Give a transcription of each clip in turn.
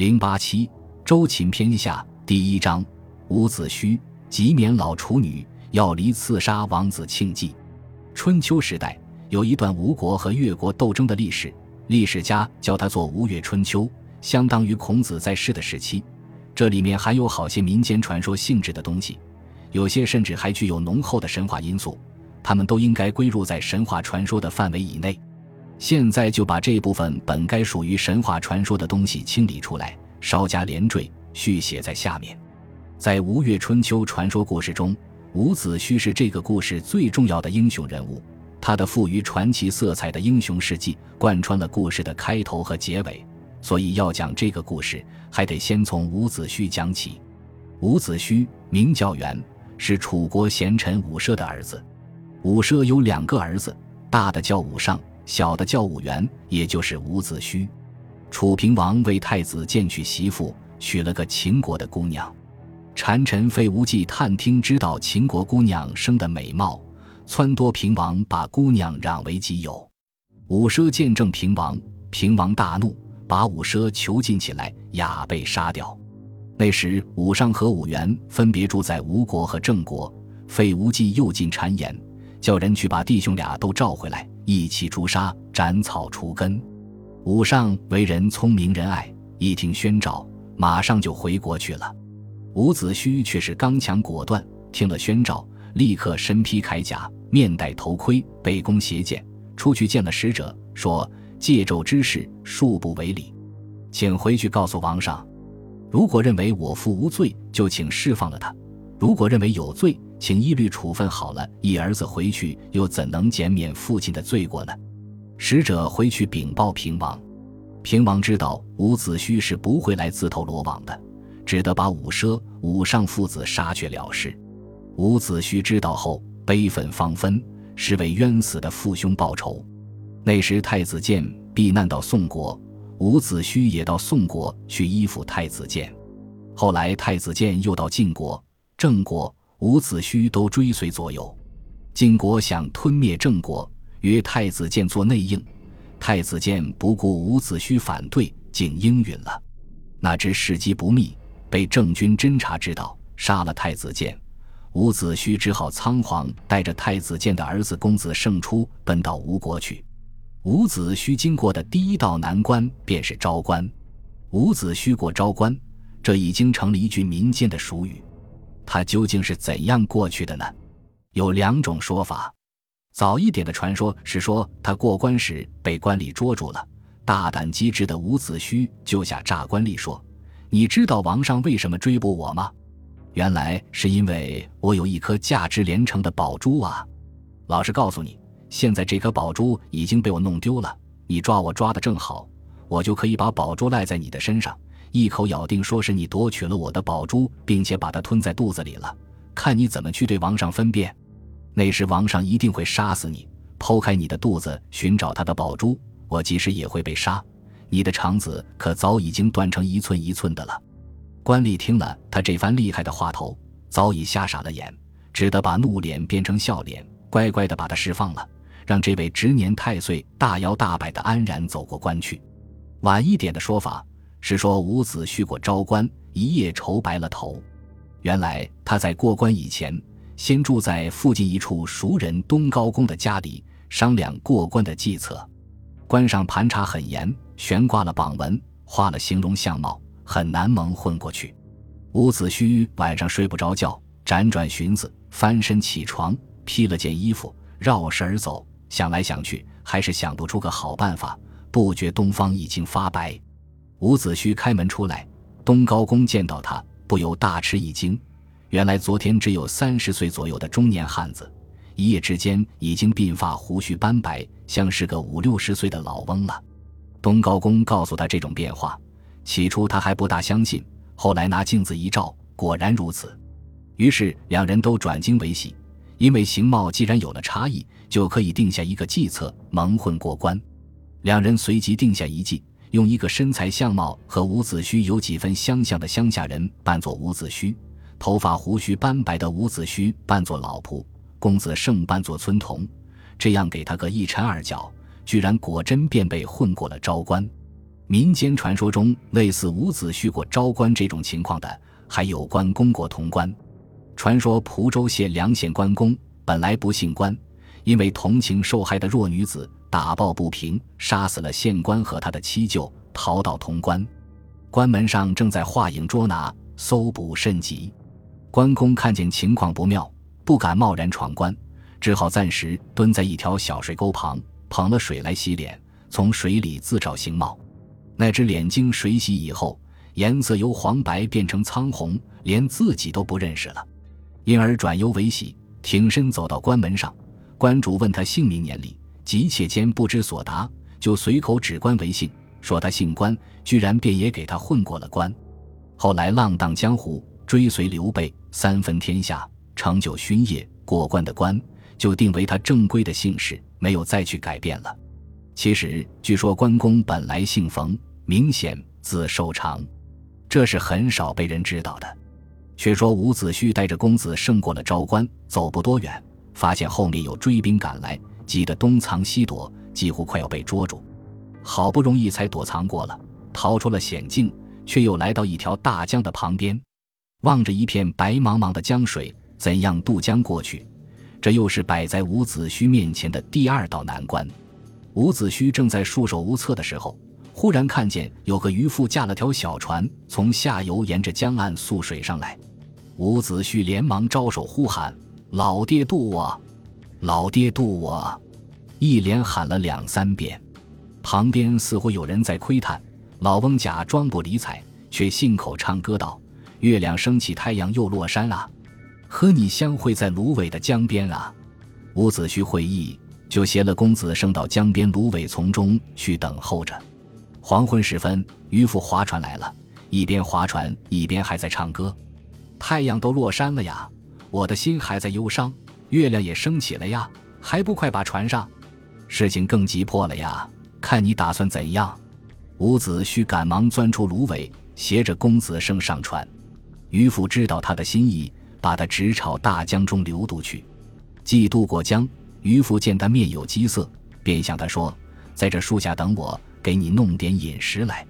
零八七周秦篇下第一章，伍子胥即免老处女，要离刺杀王子庆忌。春秋时代有一段吴国和越国斗争的历史，历史家叫它做吴越春秋，相当于孔子在世的时期。这里面含有好些民间传说性质的东西，有些甚至还具有浓厚的神话因素，他们都应该归入在神话传说的范围以内。现在就把这部分本该属于神话传说的东西清理出来，稍加连缀续写在下面。在吴越春秋传说故事中，伍子胥是这个故事最重要的英雄人物。他的富于传奇色彩的英雄事迹贯穿了故事的开头和结尾，所以要讲这个故事，还得先从伍子胥讲起。伍子胥名叫元，是楚国贤臣伍奢的儿子。伍奢有两个儿子，大的叫伍尚。小的叫武元，也就是伍子胥。楚平王为太子建娶媳妇，娶了个秦国的姑娘。谗臣费无忌探听知道秦国姑娘生得美貌，撺掇平王把姑娘让为己有。伍奢见证平王，平王大怒，把伍奢囚禁起来，雅被杀掉。那时伍尚和伍元分别住在吴国和郑国，费无忌又进谗言，叫人去把弟兄俩都召回来。一起诛杀，斩草除根。武尚为人聪明仁爱，一听宣召，马上就回国去了。伍子胥却是刚强果断，听了宣召，立刻身披铠甲，面戴头盔，背弓携剑，出去见了使者，说：“借纣之事，恕不为礼，请回去告诉王上，如果认为我父无罪，就请释放了他；如果认为有罪，”请一律处分好了，一儿子回去又怎能减免父亲的罪过呢？使者回去禀报平王，平王知道伍子胥是不会来自投罗网的，只得把伍奢、伍尚父子杀却了事。伍子胥知道后，悲愤方分，是为冤死的父兄报仇。那时太子建避难到宋国，伍子胥也到宋国去依附太子建。后来太子建又到晋国、郑国。伍子胥都追随左右，晋国想吞灭郑国，约太子建做内应。太子建不顾伍子胥反对，竟应允了。哪知时机不密，被郑军侦察知道，杀了太子建。伍子胥只好仓皇带着太子建的儿子公子胜出，奔到吴国去。伍子胥经过的第一道难关便是昭关。伍子胥过昭关，这已经成了一句民间的俗语。他究竟是怎样过去的呢？有两种说法。早一点的传说是说他过关时被官吏捉住了，大胆机智的伍子胥救下诈官吏，说：“你知道王上为什么追捕我吗？原来是因为我有一颗价值连城的宝珠啊！老实告诉你，现在这颗宝珠已经被我弄丢了。你抓我抓的正好，我就可以把宝珠赖在你的身上。”一口咬定说是你夺取了我的宝珠，并且把它吞在肚子里了，看你怎么去对王上分辨。那时王上一定会杀死你，剖开你的肚子寻找他的宝珠，我即使也会被杀。你的肠子可早已经断成一寸一寸的了。官吏听了他这番厉害的话头，早已吓傻了眼，只得把怒脸变成笑脸，乖乖的把他释放了，让这位执年太岁大摇大摆的安然走过关去。晚一点的说法。是说伍子胥过昭关，一夜愁白了头。原来他在过关以前，先住在附近一处熟人东高公的家里，商量过关的计策。关上盘查很严，悬挂了榜文，画了形容相貌，很难蒙混过去。伍子胥晚上睡不着觉，辗转寻思，翻身起床，披了件衣服，绕身而走，想来想去，还是想不出个好办法。不觉东方已经发白。伍子胥开门出来，东高公见到他，不由大吃一惊。原来昨天只有三十岁左右的中年汉子，一夜之间已经鬓发胡须斑白，像是个五六十岁的老翁了。东高公告诉他这种变化，起初他还不大相信，后来拿镜子一照，果然如此。于是两人都转惊为喜，因为形貌既然有了差异，就可以定下一个计策，蒙混过关。两人随即定下一计。用一个身材相貌和伍子胥有几分相像的乡下人扮作伍子胥，头发胡须斑白的伍子胥扮作老仆，公子胜扮作村童，这样给他个一缠二脚，居然果真便被混过了昭关。民间传说中，类似伍子胥过昭关这种情况的，还有关公过潼关。传说蒲州县梁县关公本来不姓关，因为同情受害的弱女子，打抱不平，杀死了县官和他的妻舅，逃到潼关。关门上正在画影捉拿，搜捕甚急。关公看见情况不妙，不敢贸然闯关，只好暂时蹲在一条小水沟旁，捧了水来洗脸，从水里自照形貌。那只脸经水洗以后，颜色由黄白变成苍红，连自己都不认识了，因而转忧为喜，挺身走到关门上。关主问他姓名年龄，急切间不知所答，就随口指关为姓，说他姓关，居然便也给他混过了关。后来浪荡江湖，追随刘备，三分天下，成就勋业，过关的关就定为他正规的姓氏，没有再去改变了。其实据说关公本来姓冯。明显字寿长，这是很少被人知道的。却说伍子胥带着公子胜过了昭关，走不多远，发现后面有追兵赶来，急得东藏西躲，几乎快要被捉住。好不容易才躲藏过了，逃出了险境，却又来到一条大江的旁边，望着一片白茫茫的江水，怎样渡江过去？这又是摆在伍子胥面前的第二道难关。伍子胥正在束手无策的时候。忽然看见有个渔夫驾了条小船从下游沿着江岸溯水上来，伍子胥连忙招手呼喊：“老爹渡我！老爹渡我！”一连喊了两三遍。旁边似乎有人在窥探，老翁假装不理睬，却信口唱歌道：“月亮升起，太阳又落山啊，和你相会在芦苇的江边啊。”伍子胥会意，就携了公子升到江边芦苇丛中去等候着。黄昏时分，渔夫划船来了，一边划船一边还在唱歌。太阳都落山了呀，我的心还在忧伤；月亮也升起了呀，还不快把船上？事情更急迫了呀，看你打算怎样？伍子胥赶忙钻出芦苇，携着公子胜上船。渔父知道他的心意，把他直朝大江中流渡去。既渡过江，渔父见他面有饥色，便向他说：“在这树下等我。”给你弄点饮食来。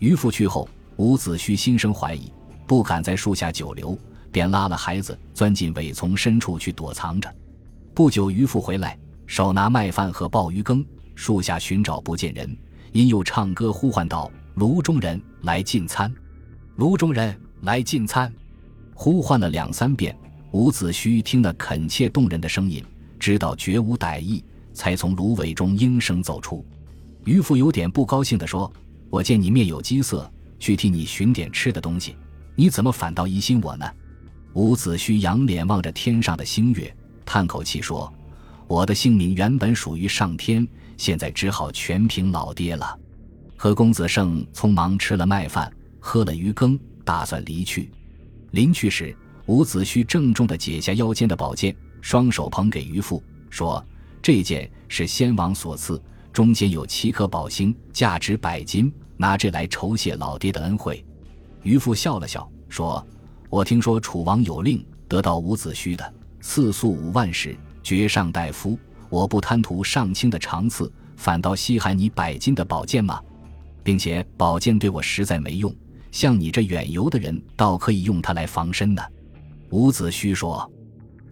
渔父去后，伍子胥心生怀疑，不敢在树下久留，便拉了孩子钻进苇丛深处去躲藏着。不久，渔夫回来，手拿麦饭和鲍鱼羹，树下寻找不见人，因又唱歌呼唤道：“炉中人来进餐，炉中人来进餐。”呼唤了两三遍，伍子胥听得恳切动人的声音，知道绝无歹意，才从芦苇中应声走出。渔夫有点不高兴地说：“我见你面有饥色，去替你寻点吃的东西，你怎么反倒疑心我呢？”伍子胥仰脸望着天上的星月，叹口气说：“我的性命原本属于上天，现在只好全凭老爹了。”和公子胜匆忙吃了麦饭，喝了鱼羹，打算离去。临去时，伍子胥郑重地解下腰间的宝剑，双手捧给渔父，说：“这件是先王所赐。”中间有七颗宝星，价值百金，拿这来酬谢老爹的恩惠。渔父笑了笑，说：“我听说楚王有令，得到伍子胥的赐粟五万石，爵上大夫。我不贪图上卿的长赐，反倒稀罕你百金的宝剑吗？并且宝剑对我实在没用，像你这远游的人，倒可以用它来防身呢。”伍子胥说：“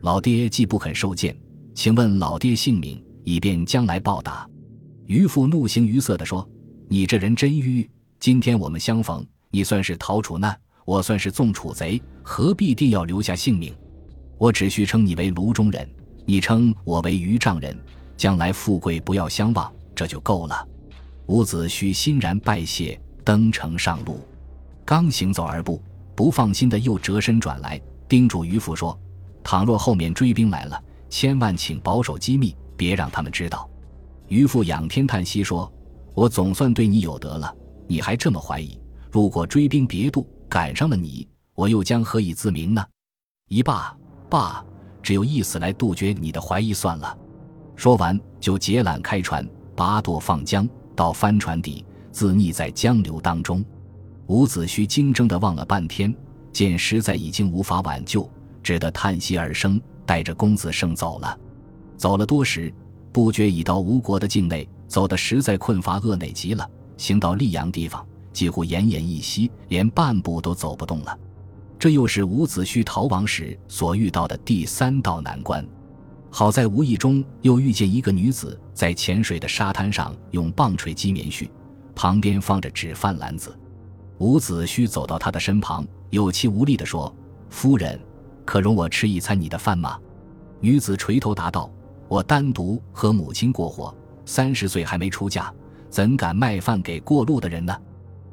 老爹既不肯受剑，请问老爹姓名，以便将来报答。”渔父怒形于色地说：“你这人真愚！今天我们相逢，你算是逃楚难，我算是纵楚贼，何必定要留下性命？我只需称你为卢中人，你称我为渔丈人，将来富贵不要相忘，这就够了。”伍子胥欣然拜谢，登城上路。刚行走二步，不放心的又折身转来，叮嘱渔夫说：“倘若后面追兵来了，千万请保守机密，别让他们知道。”渔夫仰天叹息说：“我总算对你有德了，你还这么怀疑？如果追兵别渡，赶上了你，我又将何以自明呢？”一罢罢，只有一死来杜绝你的怀疑算了。说完，就解缆开船，拔舵放江，到帆船底，自溺在江流当中。伍子胥惊怔地望了半天，见实在已经无法挽救，只得叹息而生，带着公子胜走了。走了多时。不觉已到吴国的境内，走得实在困乏饿馁极了，行到溧阳地方，几乎奄奄一息，连半步都走不动了。这又是伍子胥逃亡时所遇到的第三道难关。好在无意中又遇见一个女子在浅水的沙滩上用棒槌击棉絮，旁边放着纸饭篮子。伍子胥走到她的身旁，有气无力地说：“夫人，可容我吃一餐你的饭吗？”女子垂头答道：“我单独和母亲过活，三十岁还没出嫁，怎敢卖饭给过路的人呢？”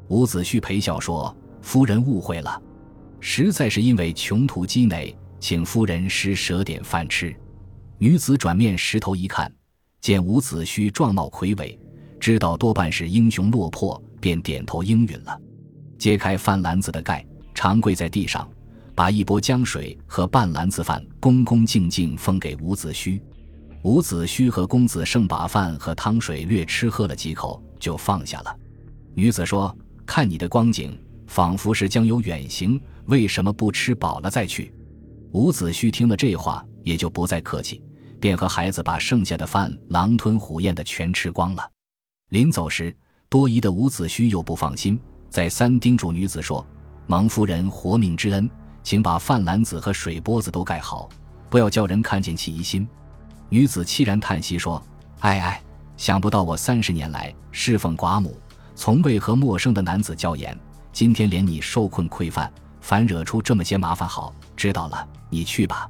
伍子胥陪笑说：“夫人误会了。”实在是因为穷途积馁，请夫人施舍点饭吃。女子转面石头一看，见伍子胥壮貌魁伟，知道多半是英雄落魄，便点头应允了。揭开饭篮子的盖，长跪在地上，把一钵浆水和半篮子饭恭恭敬敬奉给伍子胥。伍子胥和公子胜把饭和汤水略吃喝了几口，就放下了。女子说：“看你的光景，仿佛是将有远行。”为什么不吃饱了再去？伍子胥听了这话，也就不再客气，便和孩子把剩下的饭狼吞虎咽的全吃光了。临走时，多疑的伍子胥又不放心，再三叮嘱女子说：“蒙夫人活命之恩，请把饭篮子和水钵子都盖好，不要叫人看见起疑心。”女子凄然叹息说：“哎哎，想不到我三十年来侍奉寡母，从未和陌生的男子交言，今天连你受困溃犯。”反惹出这么些麻烦，好，知道了，你去吧。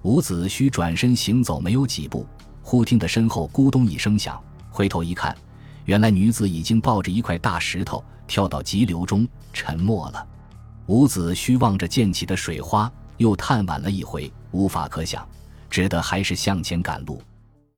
伍子胥转身行走没有几步，忽听得身后咕咚一声响，回头一看，原来女子已经抱着一块大石头跳到急流中沉没了。伍子胥望着溅起的水花，又叹惋了一回，无法可想，只得还是向前赶路。